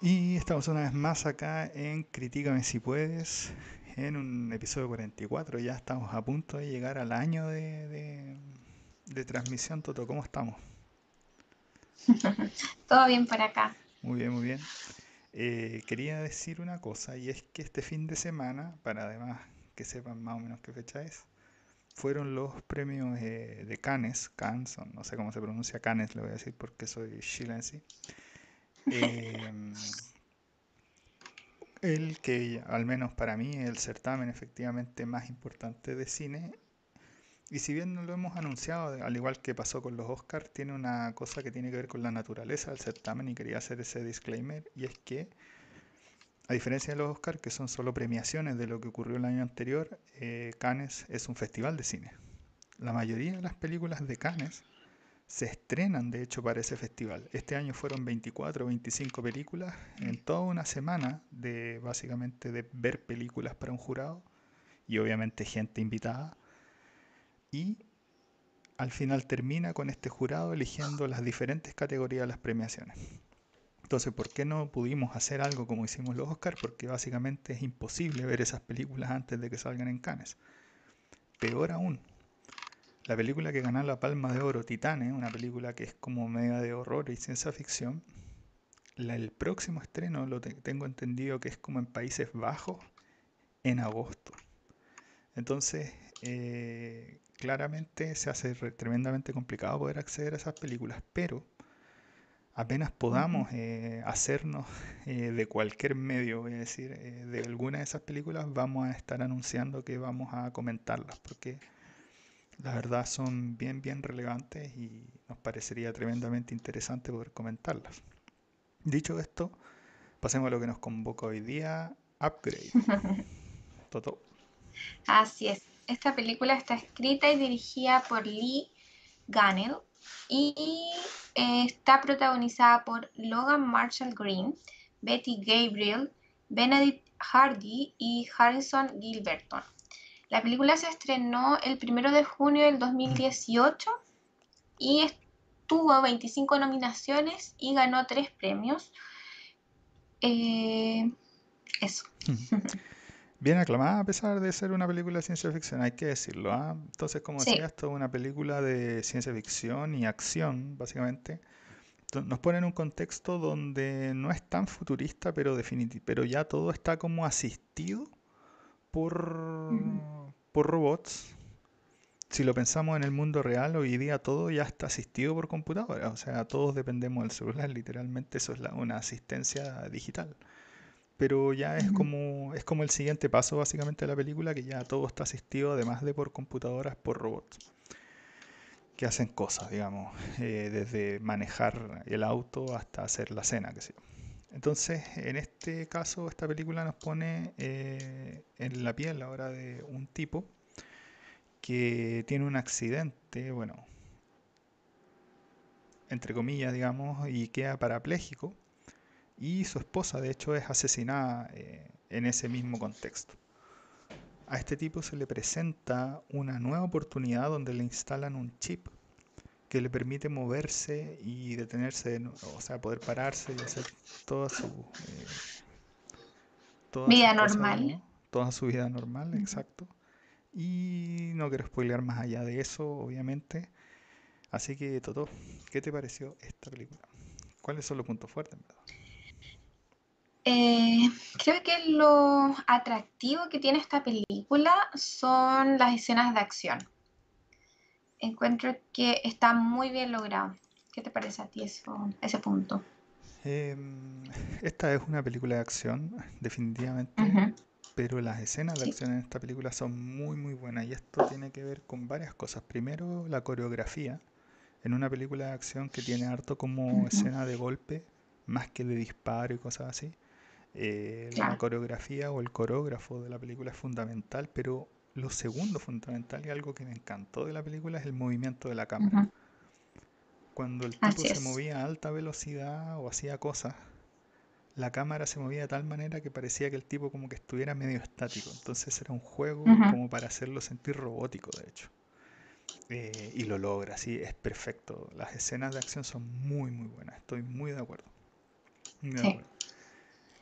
Y estamos una vez más acá en Critícame si puedes, en un episodio 44. Ya estamos a punto de llegar al año de, de, transmisión. Toto, ¿cómo estamos? Todo bien por acá. Muy bien, muy bien. Eh, quería decir una cosa, y es que este fin de semana, para además que sepan más o menos qué fecha es, fueron los premios eh, de Cannes, Cannes, no sé cómo se pronuncia Cannes, le voy a decir porque soy chilense. Em, el que, al menos para mí, el certamen efectivamente más importante de cine. Y si bien no lo hemos anunciado, al igual que pasó con los Oscars, tiene una cosa que tiene que ver con la naturaleza del certamen y quería hacer ese disclaimer, y es que, a diferencia de los Oscars, que son solo premiaciones de lo que ocurrió el año anterior, eh, Cannes es un festival de cine. La mayoría de las películas de Cannes se estrenan de hecho para ese festival. Este año fueron 24 o 25 películas en toda una semana de básicamente de ver películas para un jurado y obviamente gente invitada. Y al final termina con este jurado eligiendo las diferentes categorías de las premiaciones. Entonces, ¿por qué no pudimos hacer algo como hicimos los Oscars? Porque básicamente es imposible ver esas películas antes de que salgan en Cannes. Peor aún, la película que ganó la Palma de Oro, Titane, una película que es como media de horror y ciencia ficción, el próximo estreno lo tengo entendido que es como en Países Bajos en agosto. Entonces, eh, claramente se hace tremendamente complicado poder acceder a esas películas, pero apenas podamos eh, hacernos eh, de cualquier medio, voy a decir, de alguna de esas películas, vamos a estar anunciando que vamos a comentarlas, porque la verdad son bien, bien relevantes y nos parecería tremendamente interesante poder comentarlas. Dicho esto, pasemos a lo que nos convoca hoy día, Upgrade. Toto. Así es. Esta película está escrita y dirigida por Lee Gunnell y eh, está protagonizada por Logan Marshall Green, Betty Gabriel, Benedict Hardy y Harrison Gilberton. La película se estrenó el 1 de junio del 2018 y tuvo 25 nominaciones y ganó 3 premios. Eh, eso. Bien aclamada a pesar de ser una película de ciencia ficción, hay que decirlo. ¿ah? Entonces, como decía, esto es una película de ciencia ficción y acción, básicamente. Nos pone en un contexto donde no es tan futurista, pero, pero ya todo está como asistido por, por robots. Si lo pensamos en el mundo real, hoy día todo ya está asistido por computadora. O sea, todos dependemos del celular, literalmente eso es una asistencia digital. Pero ya es como, es como el siguiente paso básicamente de la película, que ya todo está asistido, además de por computadoras, por robots. Que hacen cosas, digamos, eh, desde manejar el auto hasta hacer la cena, que sé entonces, en este caso, esta película nos pone eh, en la piel ahora de un tipo que tiene un accidente, bueno, entre comillas, digamos, y queda parapléjico. Y su esposa, de hecho, es asesinada eh, en ese mismo contexto. A este tipo se le presenta una nueva oportunidad donde le instalan un chip que le permite moverse y detenerse, o sea, poder pararse y hacer toda su eh, vida normal. Toda su vida normal, exacto. Y no quiero spoilear más allá de eso, obviamente. Así que, Toto, ¿qué te pareció esta película? ¿Cuáles son los puntos fuertes? Eh, creo que lo atractivo que tiene esta película son las escenas de acción encuentro que está muy bien logrado. ¿Qué te parece a ti eso, ese punto? Em, esta es una película de acción, definitivamente, pero las escenas de acción en esta película son muy, muy buenas y esto tiene que ver con varias cosas. Primero, la coreografía. En una película de acción que tiene harto como escena de golpe, más que de disparo y cosas así. Eh, la coreografía o el coreógrafo de la película es fundamental, pero lo segundo fundamental y algo que me encantó de la película es el movimiento de la cámara. Cuando el tipo se movía a alta velocidad o hacía cosas, la cámara se movía de tal manera que parecía que el tipo como que estuviera medio estático. Entonces era un juego como para hacerlo sentir robótico, de hecho. Eh, y lo logra, sí, es perfecto. Las escenas de acción son muy, muy buenas. Estoy muy de acuerdo. Muy de acuerdo.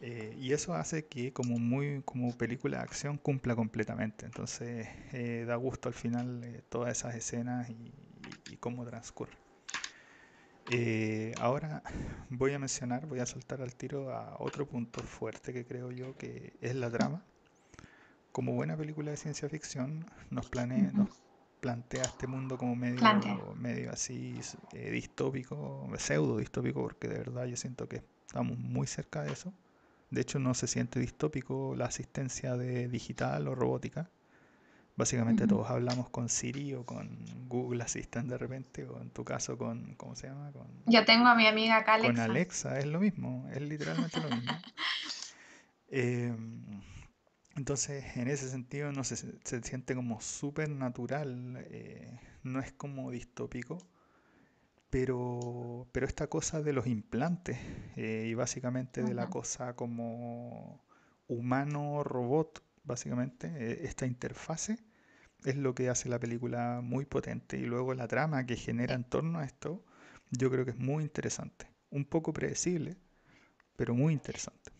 Eh, y eso hace que como muy como película de acción cumpla completamente. Entonces eh, da gusto al final eh, todas esas escenas y, y cómo transcurre. ahora voy a mencionar, voy a soltar al tiro a otro punto fuerte que creo yo que es la trama. Como buena película de ciencia ficción, nos, planea, nos plantea este mundo como medio, medio así distópico, pseudo distópico, porque de verdad yo siento que estamos muy cerca de eso. De hecho, no se siente distópico la asistencia de digital o robótica. Básicamente todos hablamos con Siri o con Google Assistant de repente, o en tu caso con, ¿cómo se llama? Con, Yo tengo a mi amiga acá Alexa. Con Alexa, es lo mismo, es literalmente lo mismo. Em, entonces, en ese sentido, no se, se siente como súper natural, eh, no es como distópico pero, pero esta cosa de los implantes eh, y básicamente de la cosa como humano-robot, básicamente, eh, esta interfase es lo que hace la película muy potente. Y luego la trama que genera en torno a esto, yo creo que es muy interesante, un poco predecible, pero muy interesante.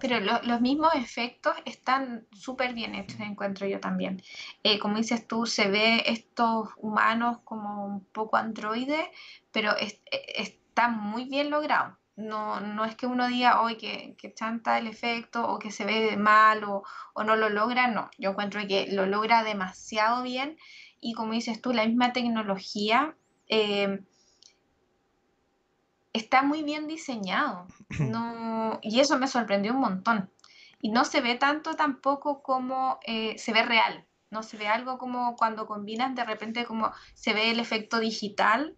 Pero los mismos efectos están súper bien hechos, encuentro yo también. Eh, como dices tú, se ve estos humanos como un poco androides, pero e, está muy bien logrado. No, no es que uno diga hoy que, que, chanta el efecto o que se ve mal o, no lo logra, no. Yo encuentro que lo logra demasiado bien y como dices tú, la misma tecnología eh, está muy bien diseñado. No, y eso me sorprendió un montón. Y no se ve tanto tampoco como eh, se ve real. No se ve algo como cuando combinas de repente como se ve el efecto digital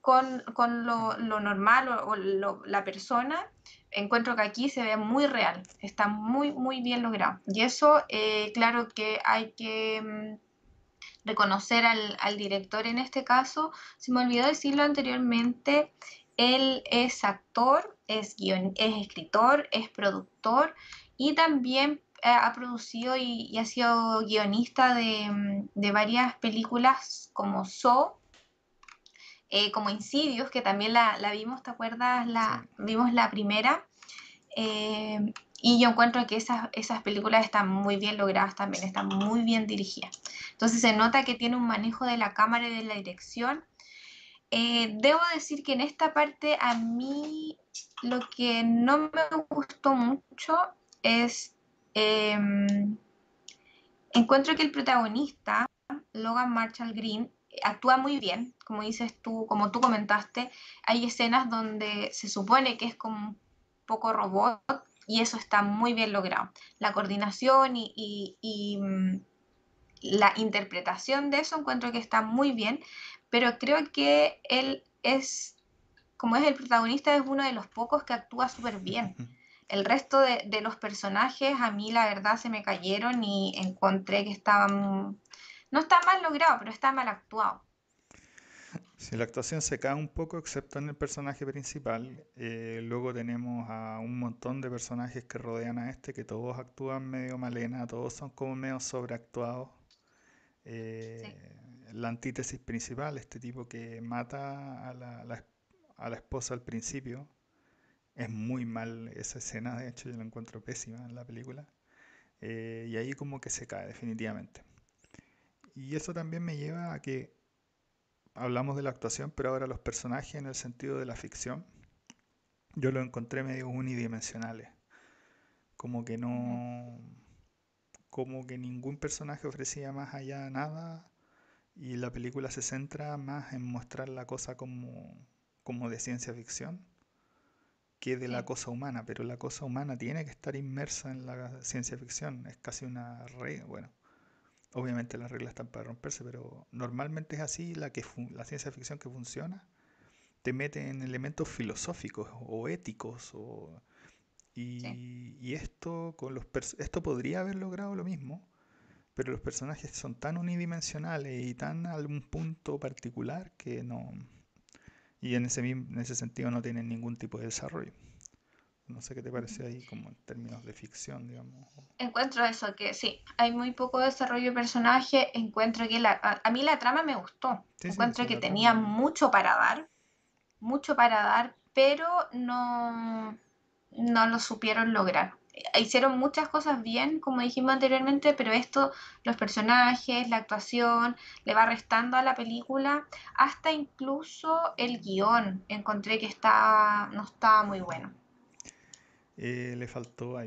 con, lo, normal o, la persona. Encuentro que aquí se ve muy real. Está muy, muy bien logrado. Y eso, eh, claro que hay que mm, reconocer al, al, director en este caso. Se me olvidó decirlo anteriormente, él es actor, es, es escritor, es productor y también eh, ha producido y, ha sido guionista de, varias películas como So, eh, como Insidios, que también la, vimos, ¿te acuerdas? La, Vimos la primera. Eh, y yo encuentro que esas, esas películas están muy bien logradas también, están muy bien dirigidas. Entonces se nota que tiene un manejo de la cámara y de la dirección eh, debo decir que en esta parte a mí lo que no me gustó mucho es, em, encuentro que el protagonista, Logan Marshall Green, actúa muy bien, como dices tú, como tú comentaste, hay escenas donde se supone que es como un poco robot y eso está muy bien logrado. La coordinación y mm, la interpretación de eso encuentro que está muy bien, pero creo que él es, como es el protagonista, es uno de los pocos que actúa súper bien. El resto de, los personajes a mí la verdad se me cayeron y encontré que estaban, no está mal logrado, pero está mal actuado. Sí, la actuación se cae un poco, excepto en el personaje principal. Eh, luego tenemos a un montón de personajes que rodean a este, que todos actúan medio malena, todos son como medio sobreactuados. Eh, la antítesis principal, este tipo que mata a la, a la, esposa al principio. Es muy mal esa escena, de hecho yo la encuentro pésima en la película. Eh, y ahí como que se cae definitivamente. Y eso también me lleva a que hablamos de la actuación, pero ahora los personajes en el sentido de la ficción, yo lo encontré medio unidimensionales. Como que no... Como que ningún personaje ofrecía más allá nada y la película se centra más en mostrar la cosa como, como de ciencia ficción que de la cosa humana, pero la cosa humana tiene que estar inmersa en la ciencia ficción, es casi una regla, bueno, obviamente las reglas están para romperse, pero normalmente es así, la, que la ciencia ficción que funciona te mete en elementos filosóficos o éticos, o, y, y, esto, con los esto podría haber logrado lo mismo, pero los personajes son tan unidimensionales y tan a algún punto particular que no... Y en ese, en ese sentido no tienen ningún tipo de desarrollo. No sé qué te parece ahí como en términos de ficción, digamos. Encuentro eso, que sí, hay muy poco desarrollo de personaje. Encuentro que la, a, mí la trama me gustó. encuentro que tenía mucho para dar, mucho para dar, pero no, no lo supieron lograr. Hicieron muchas cosas bien, como dijimos anteriormente, pero esto, los personajes, la actuación, le va restando a la película, hasta incluso el guion, encontré que está, no estaba muy bueno. Eh, le faltó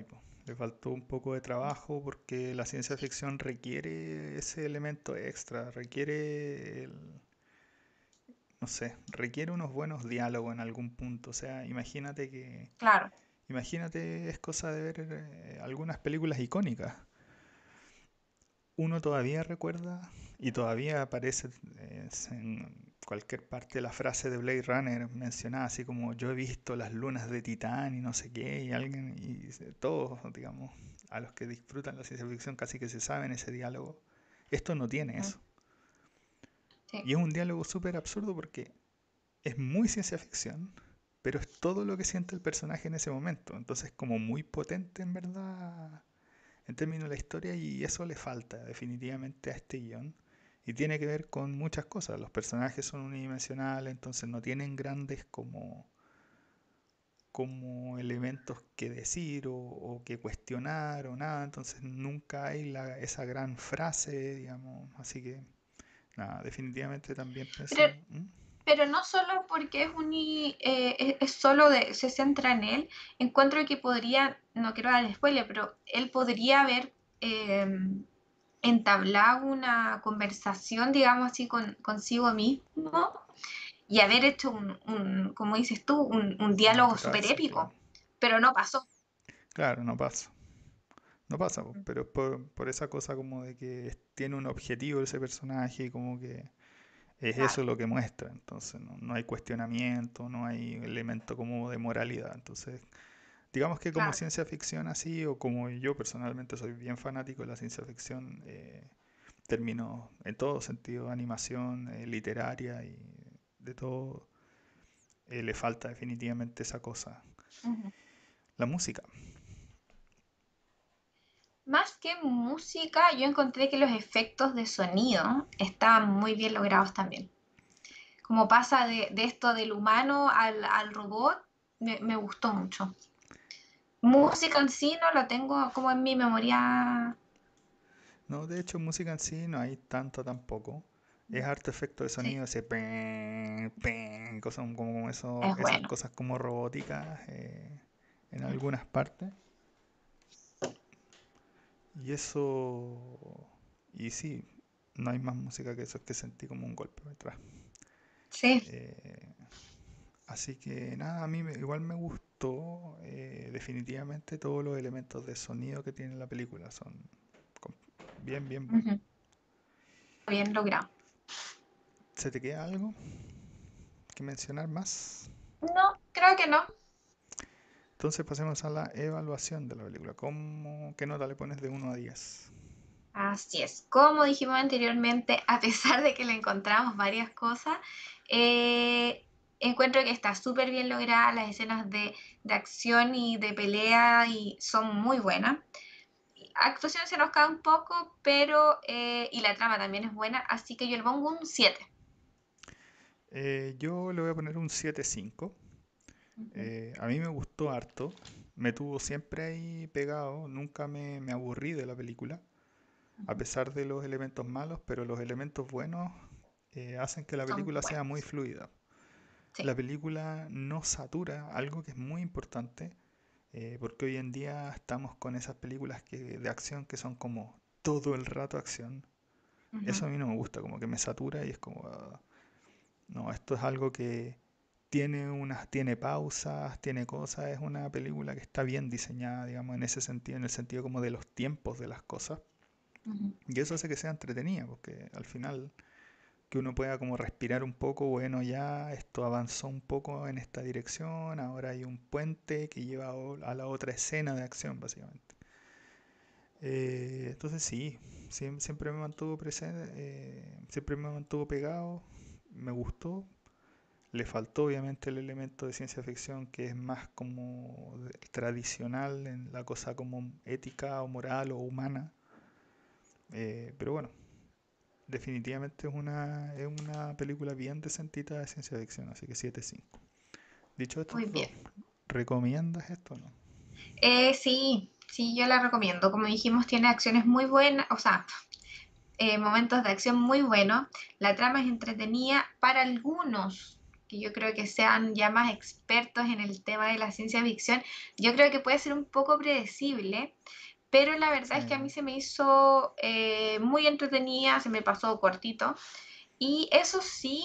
le faltó un poco de trabajo porque la ciencia ficción requiere ese elemento extra, requiere el, no sé, requiere unos buenos diálogos en algún punto. O sea, imagínate que... Claro. Imagínate, es cosa de ver eh, algunas películas icónicas. Uno todavía recuerda y todavía aparece eh, en cualquier parte la frase de Blade Runner mencionada así como yo he visto las lunas de Titán y no sé qué y alguien y todos digamos a los que disfrutan la ciencia ficción casi que se saben ese diálogo. Esto no tiene eso. Y es un diálogo súper absurdo porque es muy ciencia ficción, pero es todo lo que siente el personaje en ese momento. Entonces, como muy potente en verdad, en términos de la historia, y eso le falta definitivamente a este guion. Y tiene que ver con muchas cosas. Los personajes son unidimensionales, entonces no tienen grandes como, como elementos que decir o, que cuestionar o nada. Entonces nunca hay esa gran frase, digamos. Así que definitivamente también Pero, no solo porque es un eh, es, solo de, se centra en él, encuentro que podría, no quiero dar spoiler, pero él podría haber em, entablado una conversación, digamos así, con, consigo mismo y haber hecho un, como dices tú, un, diálogo súper épico, pero no pasó. Claro, no pasó. No pasa, pero por, por, esa cosa como de que tiene un objetivo ese personaje y como que es eso lo que muestra. Entonces no, hay cuestionamiento, no hay elemento como de moralidad. Entonces, digamos que como ciencia ficción así, o como yo personalmente soy bien fanático de la ciencia ficción, eh, en todo sentido, animación, eh, literaria y de todo, eh, le falta definitivamente esa cosa. La música. Más que música, yo encontré que los efectos de sonido estaban muy bien logrados también. Como pasa de, esto del humano al, robot, me, gustó mucho. Música en sí no lo tengo como en mi memoria. No, de hecho, música en sí no hay tanto tampoco. Es harto efecto de sonido, ese cosas como, eso, esas cosas como robóticas eh, en algunas partes. Y eso. Y sí, no hay más música que eso, es que sentí como un golpe detrás. Sí. Eh, así que nada, a mí igual me gustó eh, definitivamente todos los elementos de sonido que tiene la película. Son bien, bien buenos. Bien logrado. ¿Se te queda algo que mencionar más? No, creo que no. Entonces pasemos a la evaluación de la película. ¿Cómo, ¿Qué nota le pones de 1 a 10? Así es. Como dijimos anteriormente, a pesar de que le encontramos varias cosas, eh, encuentro que está súper bien lograda. Las escenas de, acción y de pelea y son muy buenas. Actuación se nos cae un poco, pero. Eh, y la trama también es buena, así que yo le pongo un 7. Eh, yo le voy a poner un 7-5. Eh, a mí me gustó harto, me tuvo siempre ahí pegado, nunca me, aburrí de la película, a pesar de los elementos malos, pero los elementos buenos eh, hacen que la película sea muy fluida. La película no satura, algo que es muy importante, eh, porque hoy en día estamos con esas películas que, de acción que son como todo el rato acción. Eso a mí no me gusta, como que me satura y es como... Ah, no, esto es algo que, tiene unas, tiene pausas, tiene cosas, es una película que está bien diseñada, digamos, en ese sentido, en el sentido como de los tiempos de las cosas. Y eso hace que sea entretenida, porque al final que uno pueda como respirar un poco, bueno, ya esto avanzó un poco en esta dirección, ahora hay un puente que lleva a la otra escena de acción, básicamente. Eh, entonces sí, siempre, me mantuvo presente, eh, siempre me mantuvo pegado, me gustó, le faltó obviamente el elemento de ciencia ficción que es más como tradicional en la cosa como ética o moral o humana. Eh, pero bueno, definitivamente es una, es una película bien decentita de ciencia ficción, así que 7-5. Dicho esto, ¿recomiendas esto o no? Eh, sí, sí, yo la recomiendo. Como dijimos, tiene acciones muy buenas, o sea, eh, momentos de acción muy buenos. La trama es entretenida para algunos que yo creo que sean ya más expertos en el tema de la ciencia ficción. Yo creo que puede ser un poco predecible, pero la verdad es que a mí se me hizo eh, muy entretenida, se me pasó cortito. Y eso sí,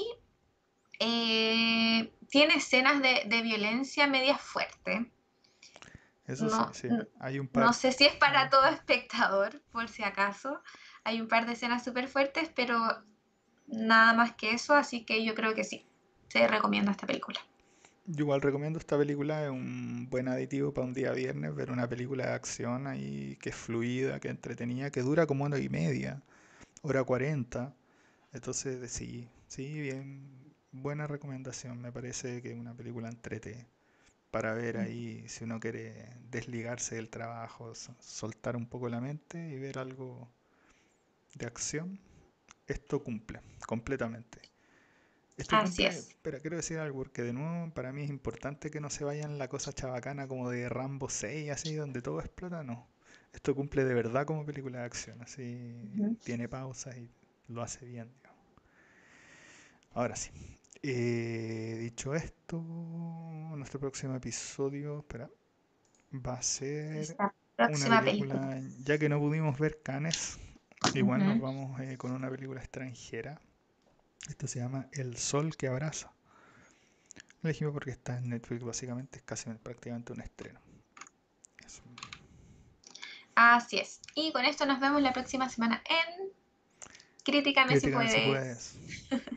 eh, tiene escenas de, de violencia media fuerte. Eso No, sí, sí. Hay un no par. sé si es para todo espectador, por si acaso. Hay un par de escenas súper fuertes, pero nada más que eso, así que yo creo que sí, se recomienda esta película. Yo igual recomiendo esta película, es un buen aditivo para un día viernes, ver una película de acción ahí que es fluida, que entretenida, que dura como una hora y media, hora cuarenta. Entonces, sí, sí, bien, buena recomendación. Me parece que es una película entrete para ver ahí si uno quiere desligarse del trabajo, so- soltar un poco la mente y ver algo de acción. Esto cumple completamente. Esto Así cumple, es. espera, quiero decir algo, porque de nuevo para mí es importante que no se vayan la cosa chabacana como de Rambo 6, así, donde todo explota, no. Esto cumple de verdad como película de acción, así, tiene pausas y lo hace bien, digamos. Ahora sí, eh, dicho esto, nuestro próximo episodio, espera, va a ser una película. película, ya que no pudimos ver Cannes, igual nos vamos eh, con una película extranjera. Esto se llama El Sol que Abraza. Lo elegimos porque está en Netflix, básicamente, es casi prácticamente un estreno. Eso. Así es. Y con esto nos vemos la próxima semana en Críticame si Crítica si puedes. puedes.